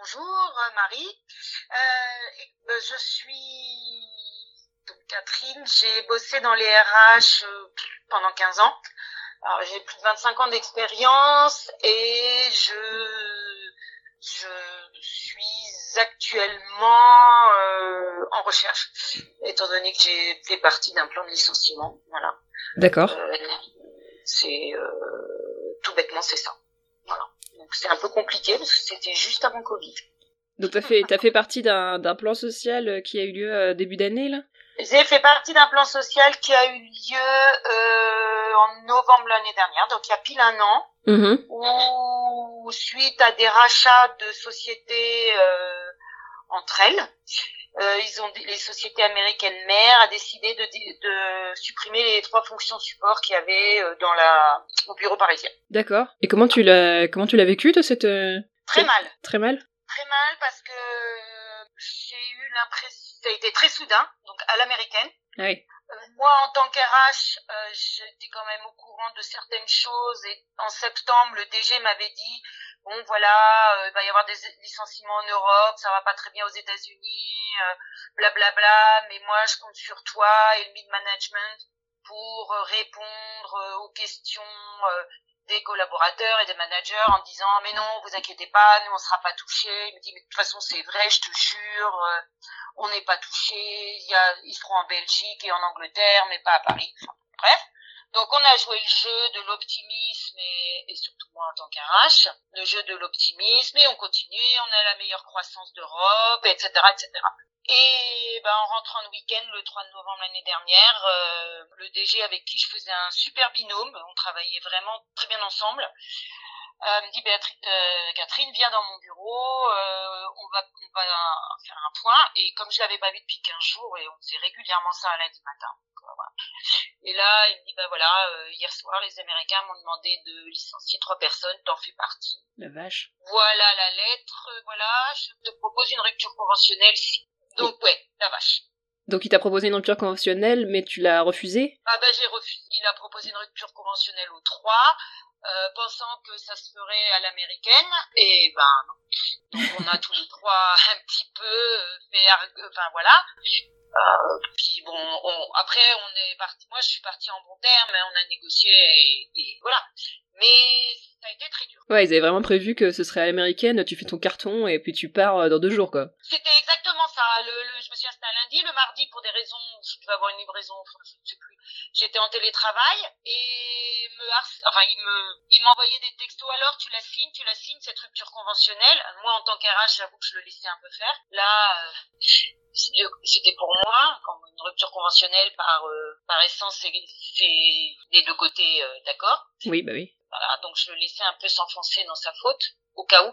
Bonjour euh, Marie, euh, je suis Catherine, j'ai bossé dans les RH euh, pendant 15 ans. Alors j'ai plus de 25 ans d'expérience et je je suis actuellement en recherche, étant donné que j'ai fait partie d'un plan de licenciement. Voilà. D'accord. c'est tout bêtement c'est ça. C'est un peu compliqué parce que c'était juste avant Covid. Donc t'as fait, as fait partie d'un plan social euh, qui a eu lieu euh, début d'année là? J'ai fait partie d'un plan social qui a eu lieu euh, en novembre l'année dernière, donc il y a pile un an, mm-hmm. où suite à des rachats de sociétés euh, entre elles, ils ont les sociétés américaines mères a décidé de, de supprimer les trois fonctions support qu'il y avait euh, dans la au bureau parisien. D'accord. Et comment tu l'as comment tu l'as vécu de cette Très mal. Très mal? Très mal parce que j'ai eu l'impression ça a été très soudain, donc à l'américaine. Oui. Euh, moi, en tant qu'RH, euh, j'étais quand même au courant de certaines choses et en septembre, le DG m'avait dit bon voilà, euh, il va y avoir des licenciements en Europe, ça va pas très bien aux États-Unis, blablabla, bla, mais moi je compte sur toi et le mid management pour répondre aux questions des collaborateurs et des managers en disant mais non vous inquiétez pas nous on sera pas touchés. Il me dit mais de toute façon c'est vrai je te jure on n'est pas touchés. Il y a ils seront en Belgique et en Angleterre mais pas à Paris bref donc on a joué le jeu de l'optimisme et, et, surtout moi en tant qu'RH, le jeu de l'optimisme et on continue, on a la meilleure croissance d'Europe, etc., etc. Et ben, en rentrant le week-end, le 3 novembre l'année dernière, euh, le DG avec qui je faisais un super binôme, on travaillait vraiment très bien ensemble, euh, me dit euh, Catherine, viens dans mon bureau, euh, on, va, on va faire un point. Et comme je l'avais pas vu depuis 15 jours, et on faisait régulièrement ça un lundi matin. Et là, il me dit, bah voilà, hier soir, les Américains m'ont demandé de licencier trois personnes, t'en fais partie. La vache. Voilà la lettre, voilà, je te propose une rupture conventionnelle donc ouais, la vache. Donc il t'a proposé une rupture conventionnelle, mais tu l'as refusé Ah ben j'ai refusé. Il a proposé une rupture conventionnelle aux trois, euh, pensant que ça se ferait à l'américaine, et ben non. Donc on a tous les trois un petit peu euh, fait, enfin voilà. Euh, puis bon, on, après on est parti. Moi je suis partie en bon terme, on a négocié et, et voilà. Mais ça a été très dur. Ouais, ils avaient vraiment prévu que ce serait à l'américaine, tu fais ton carton et puis tu pars euh, dans deux jours, quoi. C'était exactement ça. Le, le, je me souviens, c'était un lundi. Le mardi, pour des raisons, je devais avoir une livraison, enfin, je ne sais plus. J'étais en télétravail et me enfin, il me, il m'envoyait des textos. Alors, tu la signes, tu la signes, cette rupture conventionnelle. Moi, en tant qu'RH, j'avoue que je le laissais un peu faire. Là, euh, c'était pour moi comme une rupture conventionnelle par euh, par essence c'est des deux côtés euh, d'accord oui bah oui voilà, donc je le un peu s'enfoncer dans sa faute, au cas où.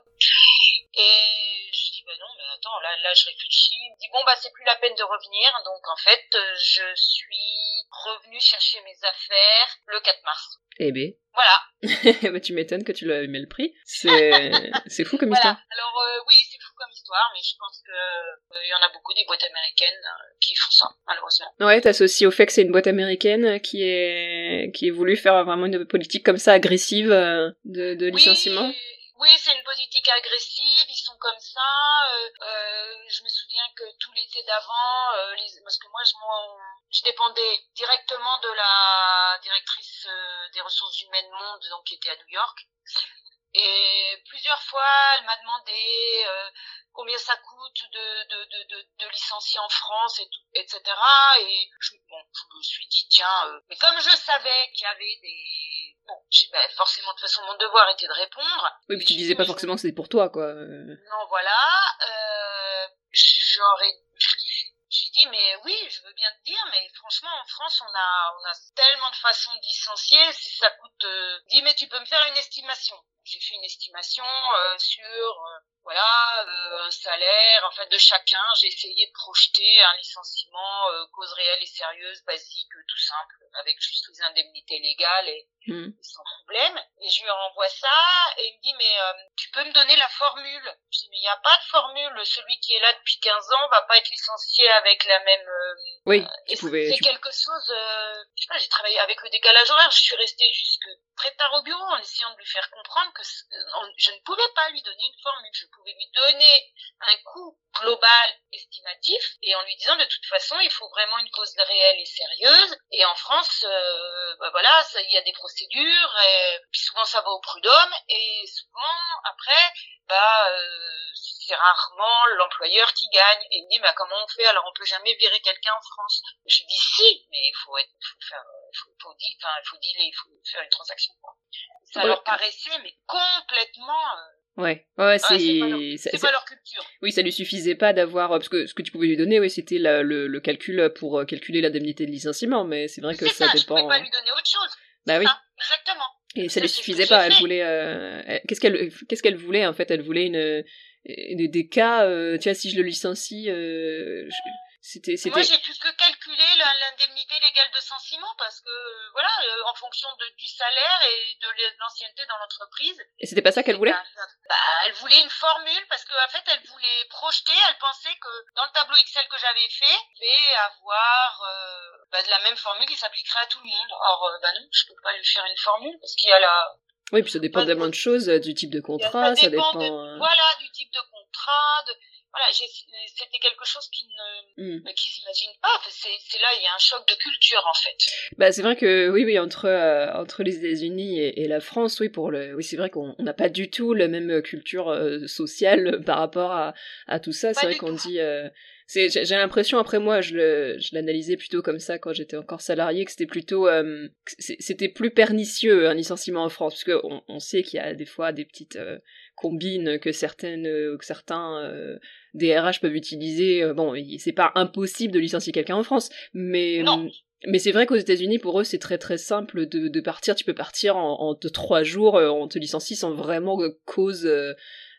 Et je dis, ben non, mais attends, là, là, je réfléchis. Il me dit, bon, bah, c'est plus la peine de revenir. Donc, en fait, je suis revenu chercher mes affaires le 4 mars. Eh ben. Voilà. bah, tu m'étonnes que tu l'as aimé le prix. C'est, c'est fou comme histoire. Alors, euh, oui, c'est comme histoire, mais je pense que euh, il y en a beaucoup des boîtes américaines euh, qui font ça, malheureusement. Ouais, t'associes au fait que c'est une boîte américaine qui est, qui est voulu faire vraiment une politique comme ça agressive de, de licenciement. Oui, oui, c'est une politique agressive, ils sont comme ça. Euh, euh, je me souviens que tout l'été d'avant, euh, parce que moi je, je dépendais directement de la directrice euh, des ressources humaines monde, donc qui était à New York. Et plusieurs fois, elle m'a demandé euh, combien ça coûte de, de, de, de, licencier en France, et tout, etc. Et je, bon, je me suis dit, tiens, euh, mais comme je savais qu'il y avait des... Bon, ben, forcément, de toute façon, mon devoir était de répondre. Oui, mais tu disais pas forcément que c'était pour toi, quoi. Non, voilà. Euh, J'aurais j'ai dit mais oui, je veux bien te dire, mais franchement en France on a on a tellement de façons de licencier, si ça coûte. Euh... Dis mais tu peux me faire une estimation. J'ai fait une estimation euh, sur euh, voilà euh, salaire, en fait de chacun. J'ai essayé de projeter un licenciement euh, cause réelle et sérieuse, basique, tout simple, avec juste les indemnités légales et, mmh. sans problème. Et je lui renvoie ça et il me dit mais euh, tu peux me donner la formule Je dis mais il n'y a pas de formule. Celui qui est là depuis 15 ans va pas être licencié avec la même. Euh, oui, tu pouvais. C'est quelque chose. je sais pas, j'ai travaillé avec le décalage horaire. Je suis restée jusque très tard au bureau en essayant de lui faire comprendre que je ne pouvais pas lui donner une formule. Je pouvais lui donner un coût global estimatif et en lui disant de toute façon il faut vraiment une cause réelle et sérieuse et en France euh, bah voilà il y a des procédures et puis souvent ça va au prud'homme et souvent après bah euh, c'est rarement l'employeur qui gagne et il me dit bah comment on fait? Alors on peut jamais virer quelqu'un en France je dis si mais il faut être faut faire faut, faut dire enfin il faut dealer il faut faire une transaction quoi. ça leur paraissait mais complètement euh, Ouais, ouais, c'est c'est pas, leur culture. Oui, ça lui suffisait pas d'avoir parce que ce que tu pouvais lui donner, oui, c'était le, le, calcul pour euh, calculer l'indemnité de licenciement, mais c'est vrai que ça, ça dépend. Je pouvais pas lui donner autre chose. Bah oui. exactement. Et ça, lui suffisait pas. Elle voulait. Euh... Qu'est-ce qu'elle qu'est-ce qu'elle voulait en fait? Elle voulait une des, des cas. Euh, tu vois, si je le licencie, euh, c'était, c'était... Moi, j'ai plus que calculé l'indemnité légale de licenciement parce que, voilà, euh, en fonction de, du salaire et de l'ancienneté dans l'entreprise. Et c'était pas ça qu'elle voulait bah, Elle voulait une formule parce qu'en fait, elle voulait projeter, elle pensait que dans le tableau Excel que j'avais fait, il devait avoir euh, bah, la même formule qui s'appliquerait à tout le monde. Or, euh, bah non, je peux pas lui faire une formule parce qu'il y a la... Oui, puis ça dépend tellement de choses, du type de contrat, ça dépend... Ça dépend Voilà, du type de contrat, de voilà, c'était quelque chose qu'ils ne, mmh. qu'ils imaginent pas. C'est là, il y a un choc de culture en fait. Bah, c'est vrai que oui, oui, entre euh, entre les États-Unis et, la France, oui, pour le, oui, c'est vrai qu'on n'a pas du tout la même culture euh, sociale par rapport à, à tout ça. C'est vrai qu'on dit. Euh, j'ai l'impression après moi je l'analysais plutôt comme ça quand j'étais encore salarié que c'était plutôt c'était plus pernicieux un licenciement en France parce que on, sait qu'il y a des fois des petites combines que certaines que certains des RH peuvent utiliser. Euh, bon, c'est pas impossible de licencier quelqu'un en France, mais mais c'est vrai qu'aux États-Unis, pour eux, c'est très très simple de, de, partir. Tu peux partir en, en trois jours, euh, on te licencie sans vraiment cause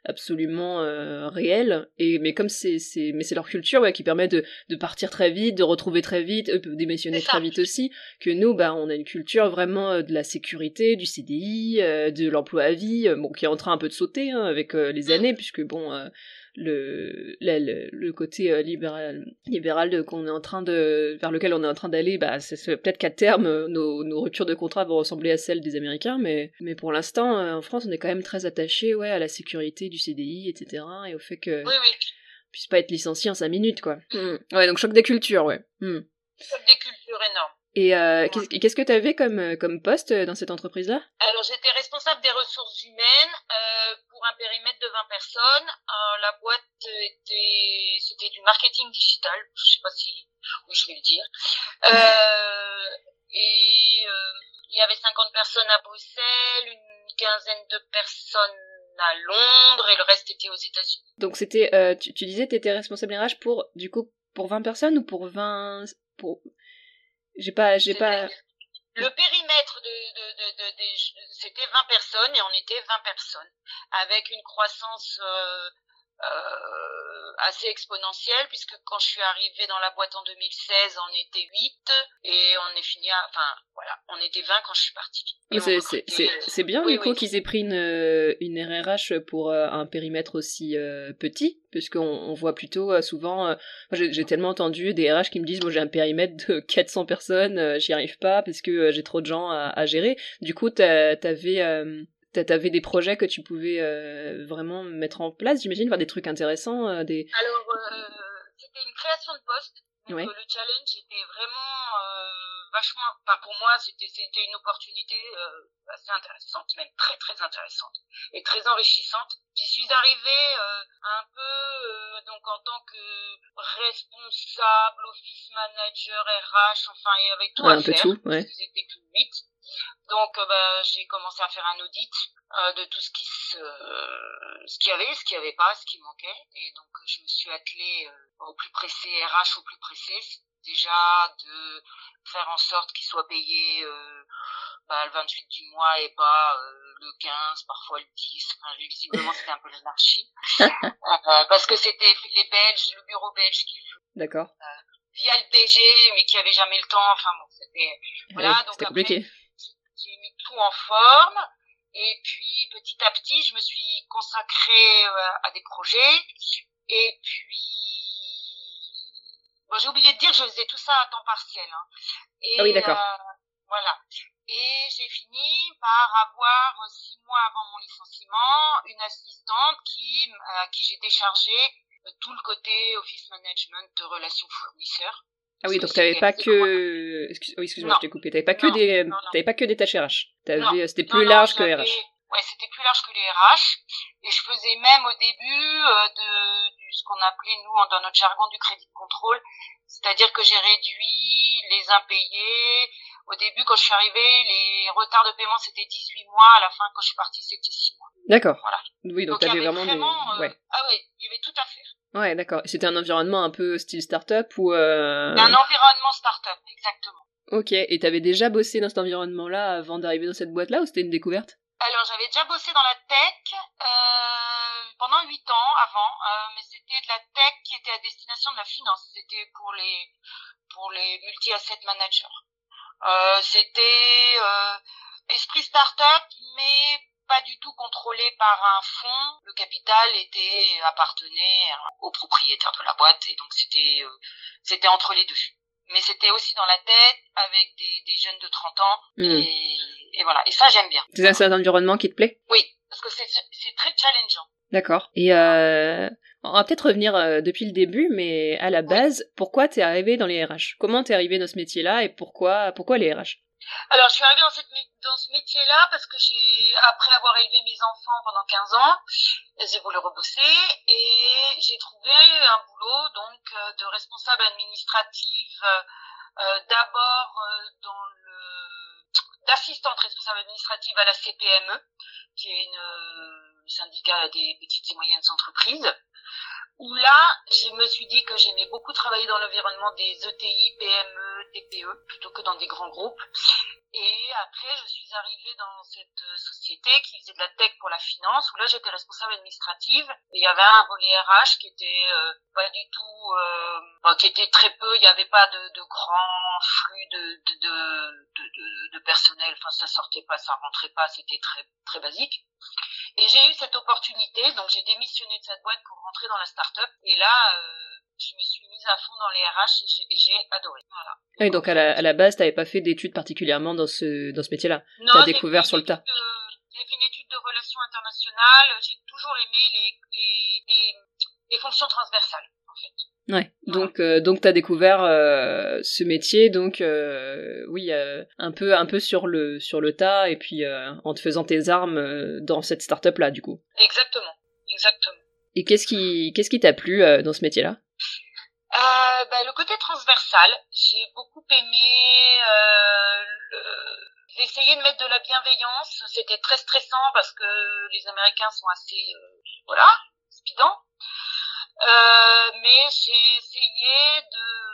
euh, absolument réelle. Et mais comme c'est c'est mais c'est leur culture ouais, qui permet de, de partir très vite, de retrouver très vite, peuvent démissionner très vite aussi. Que nous, bah, on a une culture vraiment de la sécurité, du CDI, de l'emploi à vie, bon, qui est en train un peu de sauter hein, avec les années, puisque bon le, le, le, côté euh, libéral, libéral qu'on est en train de, vers lequel on est en train d'aller, bah, c'est peut-être qu'à terme, nos, nos ruptures de contrat vont ressembler à celles des Américains, mais, mais pour l'instant, euh, en France, on est quand même très attaché, ouais, à la sécurité du CDI, etc., et au fait que, oui, oui. puisse pas être licencié en 5 minutes, quoi. Mm. Ouais, donc choc des cultures, ouais. Mm. Choc des cultures énorme. Et euh, qu'est-ce que tu avais comme, euh, comme poste euh, dans cette entreprise-là? Alors j'étais responsable des ressources humaines euh, pour un périmètre de 20 personnes. Euh, la boîte était, c'était du marketing digital. Je sais pas si, oui je vais le dire. Et il y avait 50 personnes à Bruxelles, une quinzaine de personnes à Londres et le reste était aux États-Unis. Donc c'était, tu, tu disais, tu étais responsable RH pour du coup pour 20 personnes ou pour 20 pour j'ai pas, j'ai pas. Le périmètre de, de, de, de, c'était 20 personnes et on était 20 personnes avec une croissance euh, euh, assez exponentielle puisque quand je suis arrivée dans la boîte en 2016 on était 8 et on est fini à, enfin voilà on était 20 quand je suis partie. C'est bien du coup qu'ils aient pris une, une RRH pour euh, un périmètre aussi euh, petit puisqu'on on voit plutôt euh, souvent j'ai tellement entendu des RH qui me disent bon j'ai un périmètre de 400 personnes j'y arrive pas parce que j'ai trop de gens à, à gérer. Du coup t'avais T'avais des projets que tu pouvais euh, vraiment mettre en place, j'imagine, faire des trucs intéressants euh, des... Alors, euh, c'était une création de poste. Donc, le challenge était vraiment vachement... Enfin, pour moi, c'était une opportunité assez intéressante, même très, très intéressante et très enrichissante. J'y suis arrivée un peu donc en tant que responsable, office manager, RH, enfin, et avec tout ouais, à un faire. Peu tout, ouais. C'était que 8. Donc, euh, bah, j'ai commencé à faire un audit euh, de tout ce qui se, ce qu'il y avait, ce qu'il n'y avait pas, ce qui manquait. Et donc je me suis attelée au plus pressé, RH au plus pressé, déjà de faire en sorte qu'il soit payé bah, le 28 du mois et pas le 15, parfois le 10. Enfin, visiblement, c'était un peu l'anarchie. euh, parce que c'était les Belges, le bureau belge qui D'accord. Euh, via le DG, mais qui avait jamais le temps. Enfin bon, c'était voilà. donc après, j'ai mis tout en forme. Et puis petit à petit, je me suis consacrée euh, à des projets. Et puis, bon, j'ai oublié de dire, je faisais tout ça à temps partiel. Hein. Et, ah oui, d'accord. Euh, voilà. Et j'ai fini par avoir, six mois avant mon licenciement, une assistante qui, à qui j'ai déchargé tout le côté office management de relations fournisseurs. Ah oui, donc tu n'avais pas que. Excuse... Oui, excuse-moi, je t'ai coupé. Tu n'avais pas, que des... Pas que des tâches RH. C'était plus large que les RH. Ouais, c'était plus large que les RH. Et je faisais même au début euh, de, de ce qu'on appelait, nous, dans notre jargon, du crédit de contrôle. C'est-à-dire que j'ai réduit les impayés. Au début, quand je suis arrivée, les retards de paiement, c'était 18 mois. À la fin, quand je suis partie, c'était 6 mois. D'accord. Voilà. Oui, donc, donc tu avais vraiment, vraiment des... euh, ouais. Ah oui, il y avait tout à faire. Ouais, d'accord. C'était un environnement un peu style start-up ou... Euh... Un environnement start-up, exactement. Ok, et t'avais déjà bossé dans cet environnement-là avant d'arriver dans cette boîte-là ou c'était une découverte? Alors j'avais déjà bossé dans la tech euh, pendant 8 ans avant, euh, mais c'était de la tech qui était à destination de la finance. C'était pour les pour les multi-asset managers. C'était esprit start-up, mais pas du tout contrôlé par un fonds. Le capital était appartenait au propriétaire de la boîte et donc c'était euh, c'était entre les deux. Mais c'était aussi dans la tête avec des, des jeunes de 30 ans Mm. et, et voilà. Et ça j'aime bien. C'est un environnement qui te plaît? Oui, parce que c'est c'est très challengeant. D'accord. Et euh, on va peut-être revenir euh, depuis le début, mais à la base, pourquoi t'es arrivé dans les RH Comment t'es arrivé dans ce métier-là et pourquoi pourquoi les RH Alors, je suis arrivée dans, ce métier-là parce que j'ai, après avoir élevé mes enfants pendant 15 ans, j'ai voulu rebosser et j'ai trouvé un boulot donc euh, de responsable administrative euh, d'abord euh, dans le d'assistante responsable administrative à la CPME, qui est une euh, syndicat des petites et moyennes entreprises. Où là, je me suis dit que j'aimais beaucoup travailler dans l'environnement des ETI, PME, TPE, plutôt que dans des grands groupes. Et après, je suis arrivée dans cette société qui faisait de la tech pour la finance, où là, j'étais responsable administrative. Il y avait un volet RH qui était euh, pas du tout, euh, qui était très peu. Il n'y avait pas de, de grands flux de, de, de, personnel. Enfin, ça sortait pas, ça rentrait pas. C'était très très basique. Et j'ai eu cette opportunité, donc j'ai démissionné de cette boîte pour rentrer dans la start-up. Et là, euh, je me suis mise à fond dans les RH et j'ai adoré. Voilà. Oui, donc à la, à la base, t'avais pas fait d'études particulièrement dans ce, dans ce métier-là. T'as découvert sur le tas. J'ai fait une étude de relations internationales. J'ai toujours aimé les, les, les, les, fonctions transversales, en fait. Ouais. Donc, euh, donc t'as découvert euh, ce métier, donc euh, oui, un peu, un peu sur le, sur le tas, et puis en te faisant tes armes dans cette start-up là, du coup. Exactement, exactement. Et qu'est-ce qui, qu'est-ce qui t'a plu dans ce métier-là? Euh, bah, le côté transversal, j'ai beaucoup aimé. J'ai essayé de mettre de la bienveillance. C'était très stressant parce que les Américains sont assez, euh, voilà, speedants. Euh, mais j'ai essayé de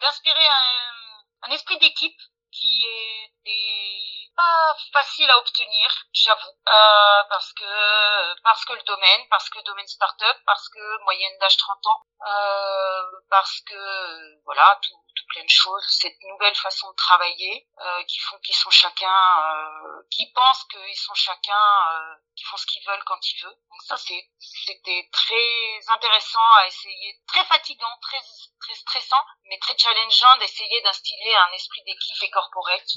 d'inspirer un, un esprit d'équipe qui est pas facile à obtenir, j'avoue, euh, parce que parce que le domaine, parce que domaine start-up, parce que moyenne d'âge 30 ans, euh, parce que voilà tout, tout plein de choses, cette nouvelle façon de travailler euh, qui font qu'ils sont chacun, euh, qui pensent qu'ils sont chacun, euh, qui font ce qu'ils veulent quand ils veulent. Donc ça c'est c'était très intéressant à essayer, très fatigant, très très stressant, mais très challengeant d'essayer d'instiller un esprit d'équipe et corporate.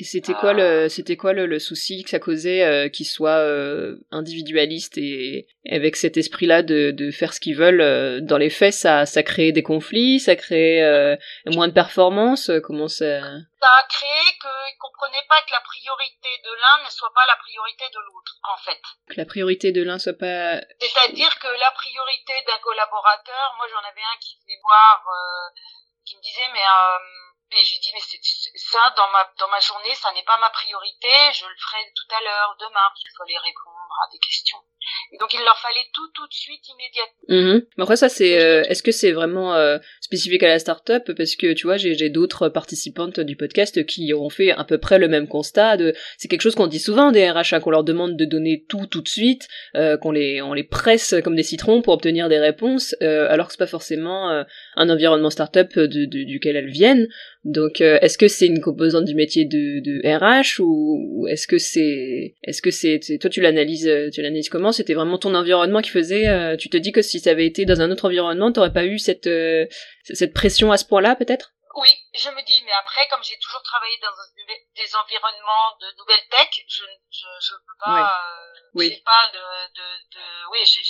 Et c'était quoi le c'était quoi le, le, souci que ça causait euh, qu'ils soient euh, individualistes et, et, avec cet esprit-là de, de faire ce qu'ils veulent euh, dans les faits ça ça crée des conflits ça crée euh, moins de performance comment ça ça a créé qu'ils comprenaient pas que la priorité de l'un ne soit pas la priorité de l'autre en fait. Que la priorité de l'un soit pas c'est-à-dire que la priorité d'un collaborateur moi j'en avais un qui venait voir qui me disait mais et je dis mais c'est ça dans ma dans ma journée ça n'est pas ma priorité je le ferai tout à l'heure demain parce qu'il faut aller répondre à des questions et donc il leur fallait tout tout de suite immédiatement. Mmh. Mais après ça c'est euh, est-ce que c'est vraiment euh, spécifique à la start-up? Parce que tu vois j'ai d'autres participantes du podcast qui ont fait à peu près le même constat de c'est quelque chose qu'on dit souvent des RH qu'on leur demande de donner tout tout de suite euh, qu'on les on les presse comme des citrons pour obtenir des réponses alors que c'est pas forcément un environnement start-up de, de, duquel elles viennent donc, est-ce que c'est une composante du métier de, de RH ou, est-ce que c'est, est-ce que c'est, toi tu l'analyses, tu l'analyses comment? C'était vraiment ton environnement qui faisait. Euh, tu te dis que si ça avait été dans un autre environnement, t'aurais pas eu cette cette pression à ce point-là, peut-être? Oui, je me dis, mais après, comme j'ai toujours travaillé dans des environnements de nouvelles tech, je je, je peux pas, oui. oui. pas de, de, de oui, j'ai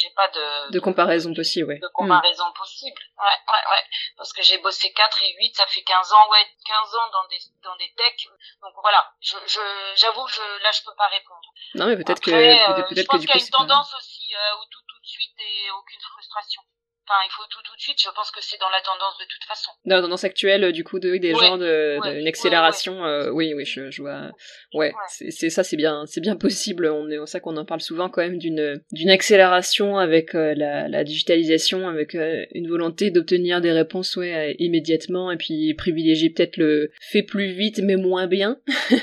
j'ai pas de de comparaison possible ouais. de comparaison possible. Ouais ouais ouais. Parce que j'ai bossé 4 et 8 ça fait 15 ans ouais 15 ans dans des dans des techs. Donc voilà je je j'avoue je là je peux pas répondre. Non mais peut-être que peut-être, peut-être que du coup qu'il y a une tendance aussi euh, où tout tout de suite et aucune frustration Enfin, il faut tout tout de suite. Je pense que c'est dans la tendance de toute façon. Dans la tendance actuelle, du coup, de, des gens de, une accélération. Euh, oui, oui, je, je vois. Ouais, c'est ça, c'est bien, c'est bien possible. On est ça qu'on en parle souvent quand même d'une d'une accélération avec euh, la, la digitalisation, avec euh, une volonté d'obtenir des réponses ouais immédiatement et puis privilégier peut-être le fait plus vite mais moins bien.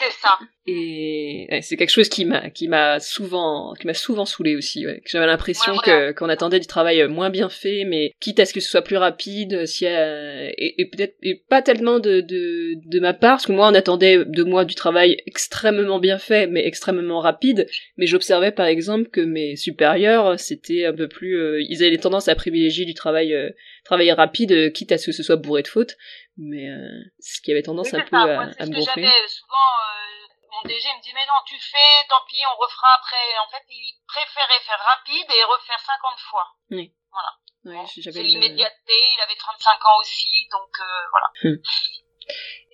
c'est ça. Et c'est quelque chose qui m'a qui m'a souvent qui m'a souvent saoulé aussi. Ouais. J'avais l'impression que qu'on attendait du travail moins bien fait, mais quitte à ce que ce soit plus rapide, si et, et peut-être et pas tellement de, de de ma part, parce que moi on attendait de moi du travail extrêmement bien fait, mais extrêmement rapide. Mais j'observais par exemple que mes supérieurs c'était un peu plus, euh, ils avaient tendance à privilégier du travail euh, travail rapide, quitte à ce que ce soit bourré de fautes. Mais euh, ce qui avait tendance un peu à, à me gonfler. souvent mon DG me dit mais non tu fais, tant pis on refera après. En fait il préférait faire rapide et refaire 50 fois. Oui. Voilà. Oui, c'est l'immédiateté, il avait 35 ans aussi, donc euh, voilà. Hum.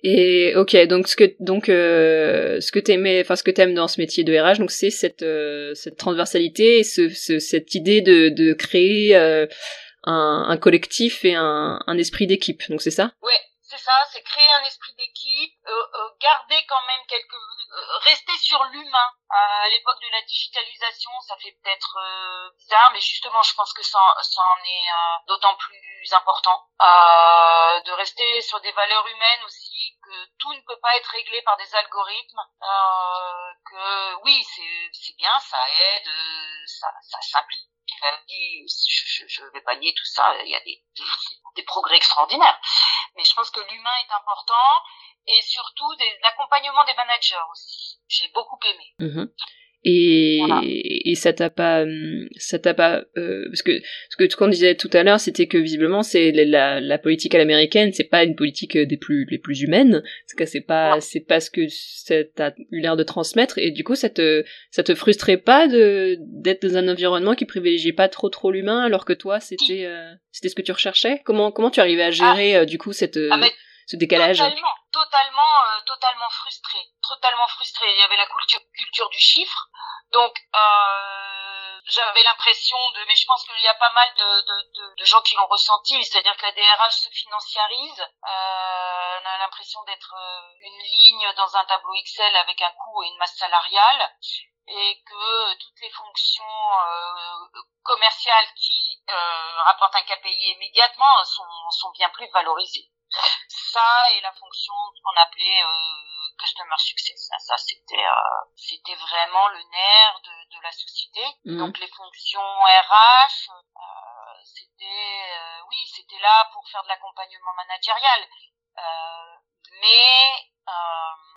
Et ok, donc ce que donc euh, ce que t'aimais, enfin ce que t'aimes dans ce métier de RH, donc c'est cette euh, cette transversalité et ce, ce, cette idée de de créer euh, un, un collectif et un, un esprit d'équipe. Donc c'est ça? Ouais, c'est ça, c'est créer un esprit d'équipe, euh, euh, garder quand même quelques, euh, rester sur l'humain. à l'époque de la digitalisation, ça fait peut-être bizarre, mais justement, je pense que ça, ça en est d'autant plus important. de rester sur des valeurs humaines aussi, que tout ne peut pas être réglé par des algorithmes. que oui, c'est bien, ça aide, ça ça simplifie je, vais pas nier tout ça, il y a des, des, progrès extraordinaires. Mais je pense que l'humain est important et surtout l'accompagnement des managers aussi. J'ai beaucoup aimé. Mm-hmm. Et, et ça t'a pas, ça t'a pas, euh, parce que ce que qu'on disait tout à l'heure, c'était que visiblement c'est la, la politique à l'américaine, c'est pas une politique euh, des plus les plus humaines, parce que c'est pas c'est pas ce que t'as eu l'air de transmettre, et du coup ça te ça te frustrait pas de d'être dans un environnement qui privilégiait pas trop trop l'humain, alors que toi c'était euh, c'était ce que tu recherchais? Comment comment tu arrivais à gérer ah. du coup cette ah, ce décalage Totalement, totalement, totalement frustré, totalement frustré. Il y avait la culture, culture du chiffre, donc, euh, j'avais l'impression de, mais je pense qu'il y a pas mal de, de, de, gens qui l'ont ressenti, c'est-à-dire que la DRH se financiarise. Euh, on a l'impression d'être euh, une ligne dans un tableau Excel avec un coût et une masse salariale, et que toutes les fonctions euh, commerciales qui euh, rapportent un KPI immédiatement sont, sont bien plus valorisées ça et la fonction qu'on appelait euh, customer success. Ça, c'était euh, c'était vraiment le nerf de, de la société. Mhm. Donc les fonctions RH, euh, c'était euh, oui, c'était là pour faire de l'accompagnement managérial. mais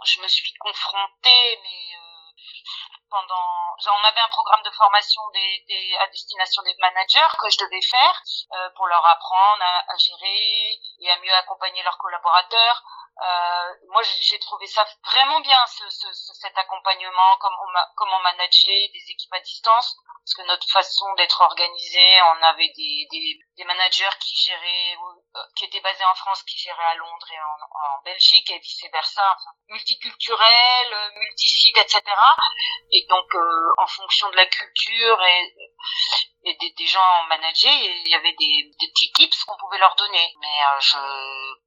je me suis confrontée, mais pendant on avait un programme de formation des, à destination des managers que je devais faire euh, pour leur apprendre à, gérer et à mieux accompagner leurs collaborateurs euh, moi j'ai trouvé ça vraiment bien ce, ce, cet accompagnement comment comment manager des équipes à distance. Parce que notre façon d'être organisé on avait des, des, des managers qui géraient euh, qui étaient basés en France qui géraient à Londres et en, Belgique et vice versa enfin, multiculturel multisite etc et donc euh, en fonction de la culture et, et des, des, gens manager, il y avait des, des petits tips qu'on pouvait leur donner. Mais euh, je